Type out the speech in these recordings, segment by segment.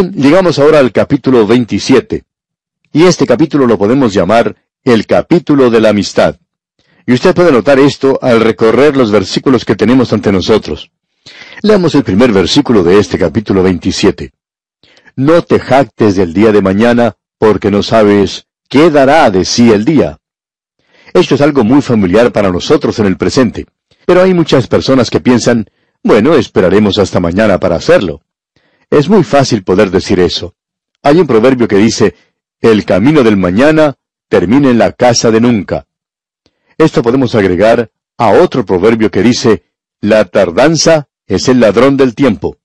Bien, llegamos ahora al capítulo 27. Y este capítulo lo podemos llamar el capítulo de la amistad. Y usted puede notar esto al recorrer los versículos que tenemos ante nosotros. Leamos el primer versículo de este capítulo 27. No te jactes del día de mañana, porque no sabes qué dará de sí el día. Esto es algo muy familiar para nosotros en el presente, pero hay muchas personas que piensan, bueno, esperaremos hasta mañana para hacerlo. Es muy fácil poder decir eso. Hay un proverbio que dice, el camino del mañana termina en la casa de nunca. Esto podemos agregar a otro proverbio que dice, la tardanza es el ladrón del tiempo.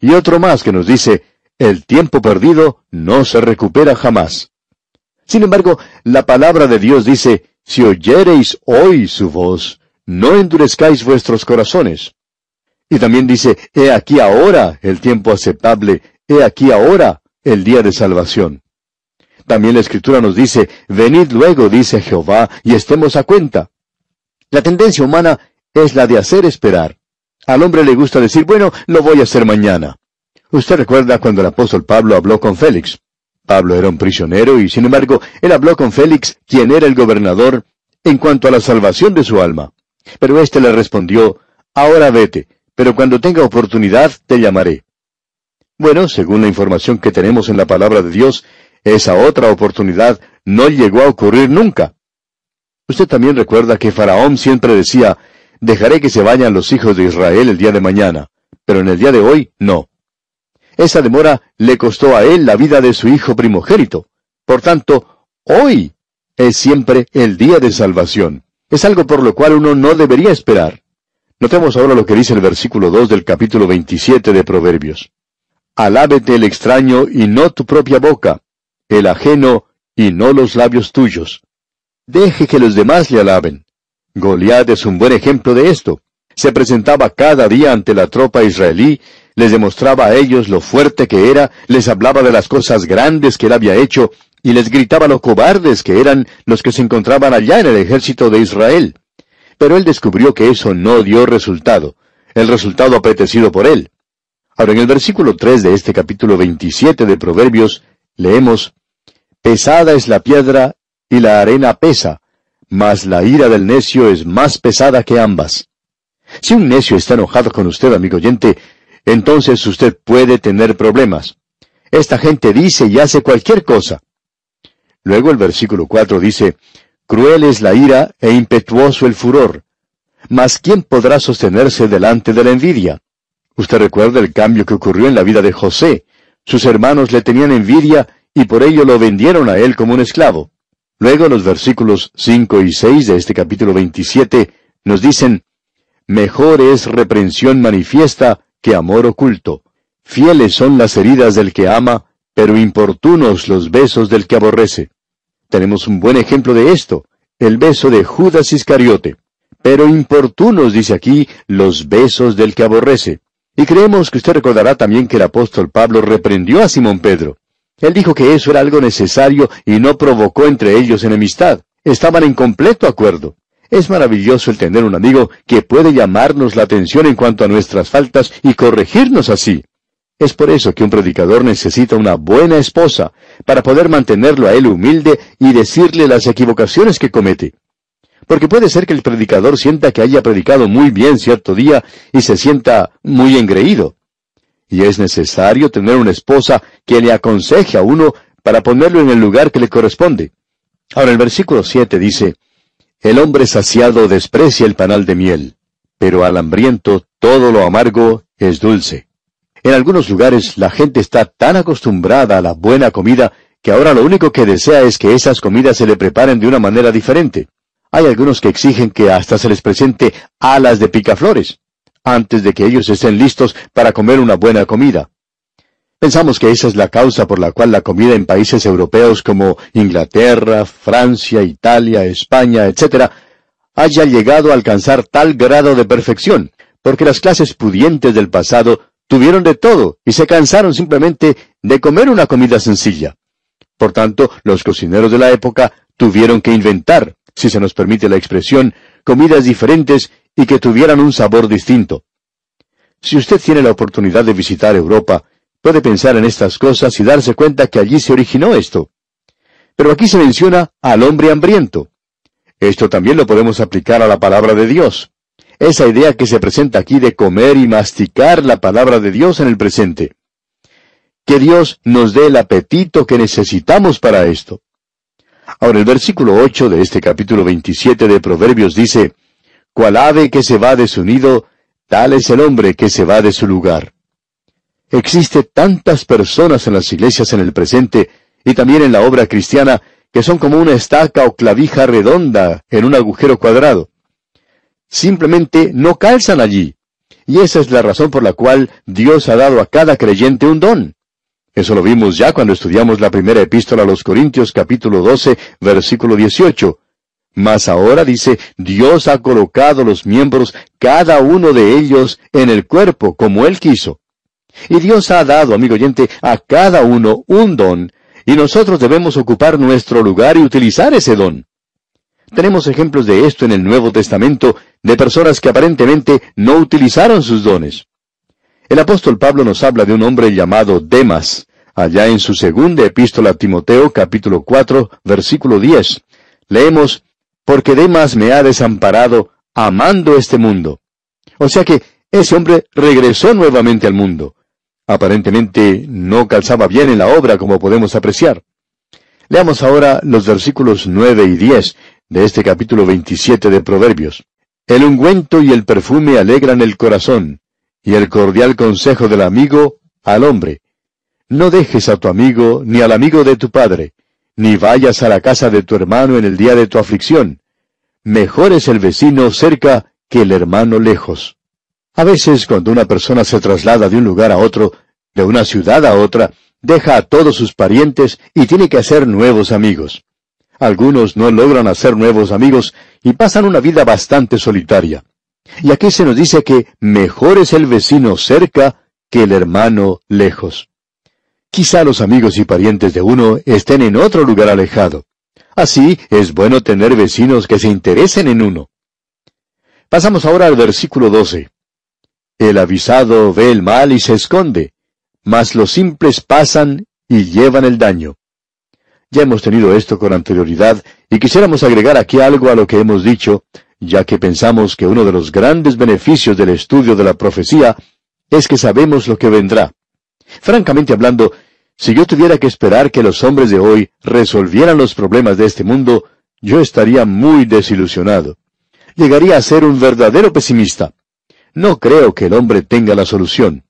Y otro más que nos dice, el tiempo perdido no se recupera jamás. Sin embargo, la palabra de Dios dice, si oyereis hoy su voz, no endurezcáis vuestros corazones. Y también dice, he aquí ahora el tiempo aceptable, he aquí ahora el día de salvación. También la Escritura nos dice, venid luego, dice Jehová, y estemos a cuenta. La tendencia humana es la de hacer esperar. Al hombre le gusta decir, bueno, lo voy a hacer mañana. Usted recuerda cuando el apóstol Pablo habló con Félix. Pablo era un prisionero y, sin embargo, él habló con Félix, quien era el gobernador, en cuanto a la salvación de su alma. Pero éste le respondió, ahora vete, pero cuando tenga oportunidad te llamaré. Bueno, según la información que tenemos en la palabra de Dios, esa otra oportunidad no llegó a ocurrir nunca. Usted también recuerda que Faraón siempre decía, dejaré que se vayan los hijos de Israel el día de mañana, pero en el día de hoy no. Esa demora le costó a él la vida de su hijo primogénito. Por tanto, hoy es siempre el día de salvación. Es algo por lo cual uno no debería esperar. Notemos ahora lo que dice el versículo 2 del capítulo 27 de Proverbios. Alábete el extraño y no tu propia boca, el ajeno y no los labios tuyos. Deje que los demás le alaben. Goliat es un buen ejemplo de esto. Se presentaba cada día ante la tropa israelí, les demostraba a ellos lo fuerte que era, les hablaba de las cosas grandes que él había hecho, y les gritaba lo cobardes que eran los que se encontraban allá en el ejército de Israel. Pero él descubrió que eso no dio resultado, el resultado apetecido por él. Ahora, en el versículo 3 de este capítulo 27 de Proverbios, leemos, Pesada es la piedra y la arena pesa, mas la ira del necio es más pesada que ambas. Si un necio está enojado con usted, amigo oyente, entonces usted puede tener problemas. Esta gente dice y hace cualquier cosa. Luego el versículo 4 dice, Cruel es la ira e impetuoso el furor. Mas ¿quién podrá sostenerse delante de la envidia? Usted recuerda el cambio que ocurrió en la vida de José. Sus hermanos le tenían envidia y por ello lo vendieron a él como un esclavo. Luego los versículos 5 y 6 de este capítulo 27 nos dicen, Mejor es reprensión manifiesta que amor oculto. Fieles son las heridas del que ama, pero importunos los besos del que aborrece. Tenemos un buen ejemplo de esto, el beso de Judas Iscariote. Pero importunos, dice aquí, los besos del que aborrece. Y creemos que usted recordará también que el apóstol Pablo reprendió a Simón Pedro. Él dijo que eso era algo necesario y no provocó entre ellos enemistad. Estaban en completo acuerdo. Es maravilloso el tener un amigo que puede llamarnos la atención en cuanto a nuestras faltas y corregirnos así. Es por eso que un predicador necesita una buena esposa, para poder mantenerlo a él humilde y decirle las equivocaciones que comete. Porque puede ser que el predicador sienta que haya predicado muy bien cierto día y se sienta muy engreído. Y es necesario tener una esposa que le aconseje a uno para ponerlo en el lugar que le corresponde. Ahora el versículo 7 dice, el hombre saciado desprecia el panal de miel, pero al hambriento todo lo amargo es dulce. En algunos lugares la gente está tan acostumbrada a la buena comida que ahora lo único que desea es que esas comidas se le preparen de una manera diferente. Hay algunos que exigen que hasta se les presente alas de picaflores, antes de que ellos estén listos para comer una buena comida. Pensamos que esa es la causa por la cual la comida en países europeos como Inglaterra, Francia, Italia, España, etc., haya llegado a alcanzar tal grado de perfección, porque las clases pudientes del pasado tuvieron de todo y se cansaron simplemente de comer una comida sencilla. Por tanto, los cocineros de la época tuvieron que inventar, si se nos permite la expresión, comidas diferentes y que tuvieran un sabor distinto. Si usted tiene la oportunidad de visitar Europa, puede pensar en estas cosas y darse cuenta que allí se originó esto. Pero aquí se menciona al hombre hambriento. Esto también lo podemos aplicar a la palabra de Dios. Esa idea que se presenta aquí de comer y masticar la palabra de Dios en el presente. Que Dios nos dé el apetito que necesitamos para esto. Ahora el versículo 8 de este capítulo 27 de Proverbios dice, Cual ave que se va de su nido, tal es el hombre que se va de su lugar. Existe tantas personas en las iglesias en el presente y también en la obra cristiana que son como una estaca o clavija redonda en un agujero cuadrado. Simplemente no calzan allí. Y esa es la razón por la cual Dios ha dado a cada creyente un don. Eso lo vimos ya cuando estudiamos la primera epístola a los Corintios capítulo 12, versículo 18. Mas ahora dice, Dios ha colocado los miembros, cada uno de ellos, en el cuerpo, como Él quiso. Y Dios ha dado, amigo oyente, a cada uno un don, y nosotros debemos ocupar nuestro lugar y utilizar ese don. Tenemos ejemplos de esto en el Nuevo Testamento, de personas que aparentemente no utilizaron sus dones. El apóstol Pablo nos habla de un hombre llamado Demas, allá en su segunda epístola a Timoteo capítulo 4 versículo 10. Leemos, porque Demas me ha desamparado amando este mundo. O sea que ese hombre regresó nuevamente al mundo. Aparentemente no calzaba bien en la obra como podemos apreciar. Leamos ahora los versículos nueve y diez de este capítulo veintisiete de Proverbios. El ungüento y el perfume alegran el corazón, y el cordial consejo del amigo al hombre. No dejes a tu amigo ni al amigo de tu padre, ni vayas a la casa de tu hermano en el día de tu aflicción. Mejor es el vecino cerca que el hermano lejos. A veces cuando una persona se traslada de un lugar a otro, de una ciudad a otra, deja a todos sus parientes y tiene que hacer nuevos amigos. Algunos no logran hacer nuevos amigos y pasan una vida bastante solitaria. Y aquí se nos dice que mejor es el vecino cerca que el hermano lejos. Quizá los amigos y parientes de uno estén en otro lugar alejado. Así es bueno tener vecinos que se interesen en uno. Pasamos ahora al versículo 12. El avisado ve el mal y se esconde, mas los simples pasan y llevan el daño. Ya hemos tenido esto con anterioridad y quisiéramos agregar aquí algo a lo que hemos dicho, ya que pensamos que uno de los grandes beneficios del estudio de la profecía es que sabemos lo que vendrá. Francamente hablando, si yo tuviera que esperar que los hombres de hoy resolvieran los problemas de este mundo, yo estaría muy desilusionado. Llegaría a ser un verdadero pesimista. No creo que el hombre tenga la solución.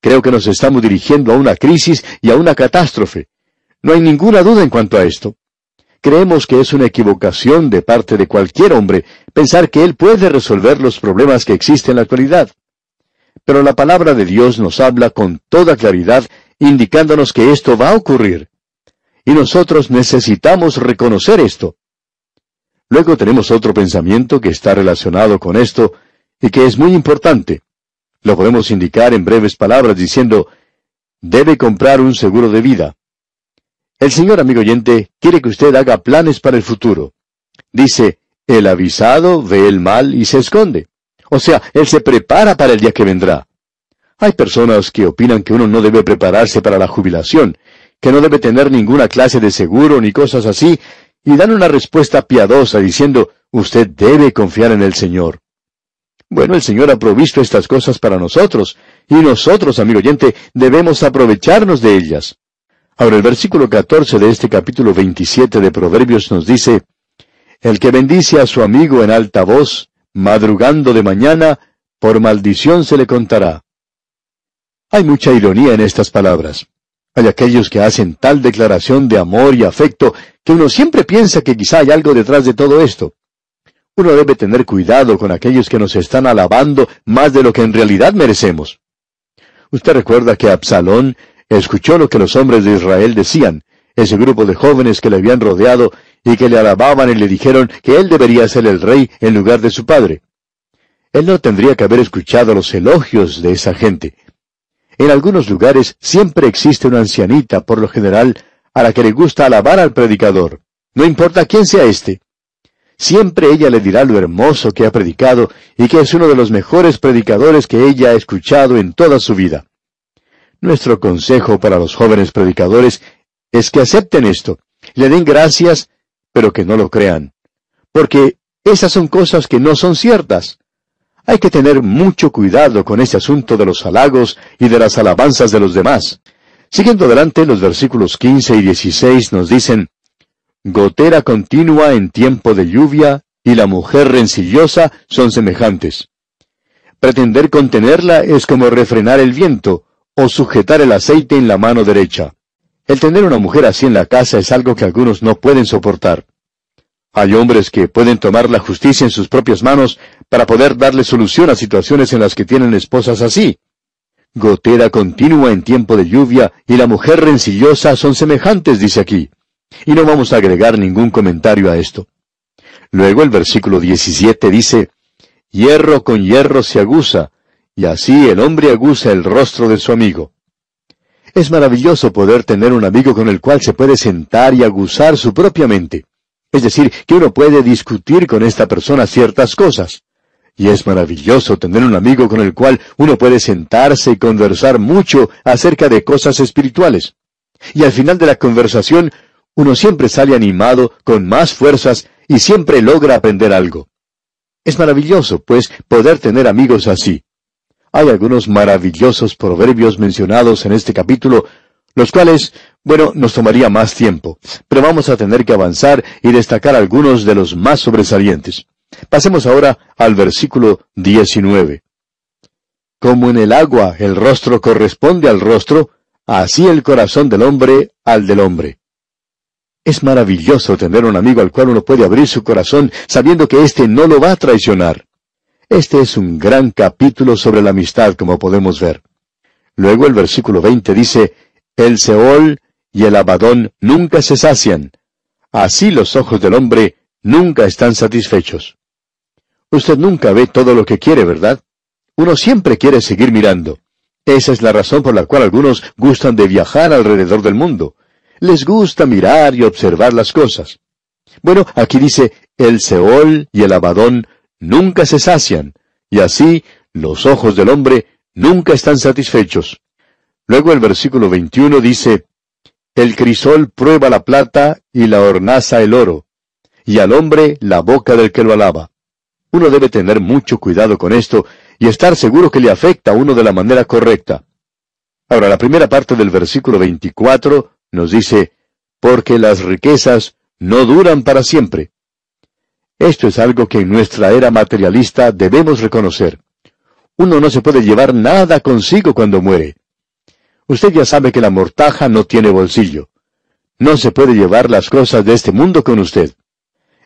Creo que nos estamos dirigiendo a una crisis y a una catástrofe. No hay ninguna duda en cuanto a esto. Creemos que es una equivocación de parte de cualquier hombre pensar que él puede resolver los problemas que existen en la actualidad. Pero la palabra de Dios nos habla con toda claridad, indicándonos que esto va a ocurrir. Y nosotros necesitamos reconocer esto. Luego tenemos otro pensamiento que está relacionado con esto, y que es muy importante. Lo podemos indicar en breves palabras diciendo, debe comprar un seguro de vida. El señor amigo oyente quiere que usted haga planes para el futuro. Dice, el avisado ve el mal y se esconde. O sea, él se prepara para el día que vendrá. Hay personas que opinan que uno no debe prepararse para la jubilación, que no debe tener ninguna clase de seguro ni cosas así, y dan una respuesta piadosa diciendo, usted debe confiar en el Señor. Bueno, el Señor ha provisto estas cosas para nosotros, y nosotros, amigo oyente, debemos aprovecharnos de ellas. Ahora el versículo 14 de este capítulo 27 de Proverbios nos dice, El que bendice a su amigo en alta voz, madrugando de mañana, por maldición se le contará. Hay mucha ironía en estas palabras. Hay aquellos que hacen tal declaración de amor y afecto que uno siempre piensa que quizá hay algo detrás de todo esto. Uno debe tener cuidado con aquellos que nos están alabando más de lo que en realidad merecemos. Usted recuerda que Absalón escuchó lo que los hombres de Israel decían, ese grupo de jóvenes que le habían rodeado y que le alababan y le dijeron que él debería ser el rey en lugar de su padre. Él no tendría que haber escuchado los elogios de esa gente. En algunos lugares siempre existe una ancianita, por lo general, a la que le gusta alabar al predicador. No importa quién sea éste. Siempre ella le dirá lo hermoso que ha predicado y que es uno de los mejores predicadores que ella ha escuchado en toda su vida. Nuestro consejo para los jóvenes predicadores es que acepten esto, le den gracias, pero que no lo crean. Porque esas son cosas que no son ciertas. Hay que tener mucho cuidado con ese asunto de los halagos y de las alabanzas de los demás. Siguiendo adelante, los versículos 15 y 16 nos dicen, Gotera continua en tiempo de lluvia y la mujer rencillosa son semejantes. Pretender contenerla es como refrenar el viento o sujetar el aceite en la mano derecha. El tener una mujer así en la casa es algo que algunos no pueden soportar. Hay hombres que pueden tomar la justicia en sus propias manos para poder darle solución a situaciones en las que tienen esposas así. Gotera continua en tiempo de lluvia y la mujer rencillosa son semejantes, dice aquí. Y no vamos a agregar ningún comentario a esto. Luego el versículo 17 dice, Hierro con hierro se aguza, y así el hombre aguza el rostro de su amigo. Es maravilloso poder tener un amigo con el cual se puede sentar y aguzar su propia mente. Es decir, que uno puede discutir con esta persona ciertas cosas. Y es maravilloso tener un amigo con el cual uno puede sentarse y conversar mucho acerca de cosas espirituales. Y al final de la conversación uno siempre sale animado, con más fuerzas, y siempre logra aprender algo. Es maravilloso, pues, poder tener amigos así. Hay algunos maravillosos proverbios mencionados en este capítulo, los cuales, bueno, nos tomaría más tiempo, pero vamos a tener que avanzar y destacar algunos de los más sobresalientes. Pasemos ahora al versículo 19. Como en el agua el rostro corresponde al rostro, así el corazón del hombre al del hombre. Es maravilloso tener un amigo al cual uno puede abrir su corazón sabiendo que éste no lo va a traicionar. Este es un gran capítulo sobre la amistad, como podemos ver. Luego el versículo 20 dice, El Seol y el Abadón nunca se sacian. Así los ojos del hombre nunca están satisfechos. Usted nunca ve todo lo que quiere, ¿verdad? Uno siempre quiere seguir mirando. Esa es la razón por la cual algunos gustan de viajar alrededor del mundo les gusta mirar y observar las cosas. Bueno, aquí dice, el Seol y el Abadón nunca se sacian, y así los ojos del hombre nunca están satisfechos. Luego el versículo 21 dice, El crisol prueba la plata y la hornaza el oro, y al hombre la boca del que lo alaba. Uno debe tener mucho cuidado con esto y estar seguro que le afecta a uno de la manera correcta. Ahora, la primera parte del versículo 24 nos dice, porque las riquezas no duran para siempre. Esto es algo que en nuestra era materialista debemos reconocer. Uno no se puede llevar nada consigo cuando muere. Usted ya sabe que la mortaja no tiene bolsillo. No se puede llevar las cosas de este mundo con usted.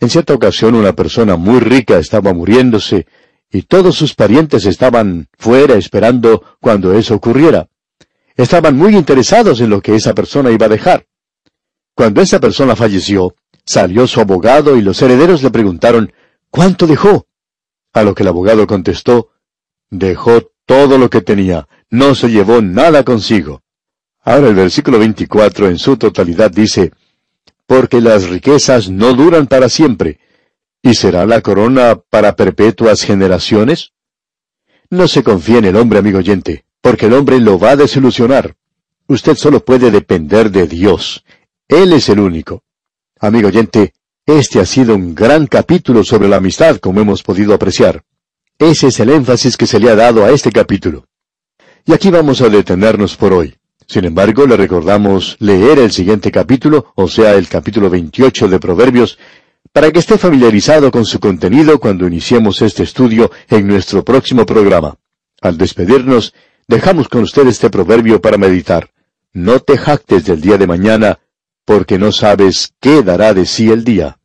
En cierta ocasión una persona muy rica estaba muriéndose y todos sus parientes estaban fuera esperando cuando eso ocurriera estaban muy interesados en lo que esa persona iba a dejar. Cuando esa persona falleció, salió su abogado y los herederos le preguntaron, ¿cuánto dejó? A lo que el abogado contestó, dejó todo lo que tenía, no se llevó nada consigo. Ahora el versículo 24 en su totalidad dice, porque las riquezas no duran para siempre, ¿y será la corona para perpetuas generaciones? No se confíe en el hombre, amigo oyente porque el hombre lo va a desilusionar. Usted solo puede depender de Dios. Él es el único. Amigo oyente, este ha sido un gran capítulo sobre la amistad, como hemos podido apreciar. Ese es el énfasis que se le ha dado a este capítulo. Y aquí vamos a detenernos por hoy. Sin embargo, le recordamos leer el siguiente capítulo, o sea, el capítulo 28 de Proverbios, para que esté familiarizado con su contenido cuando iniciemos este estudio en nuestro próximo programa. Al despedirnos, Dejamos con usted este proverbio para meditar. No te jactes del día de mañana, porque no sabes qué dará de sí el día.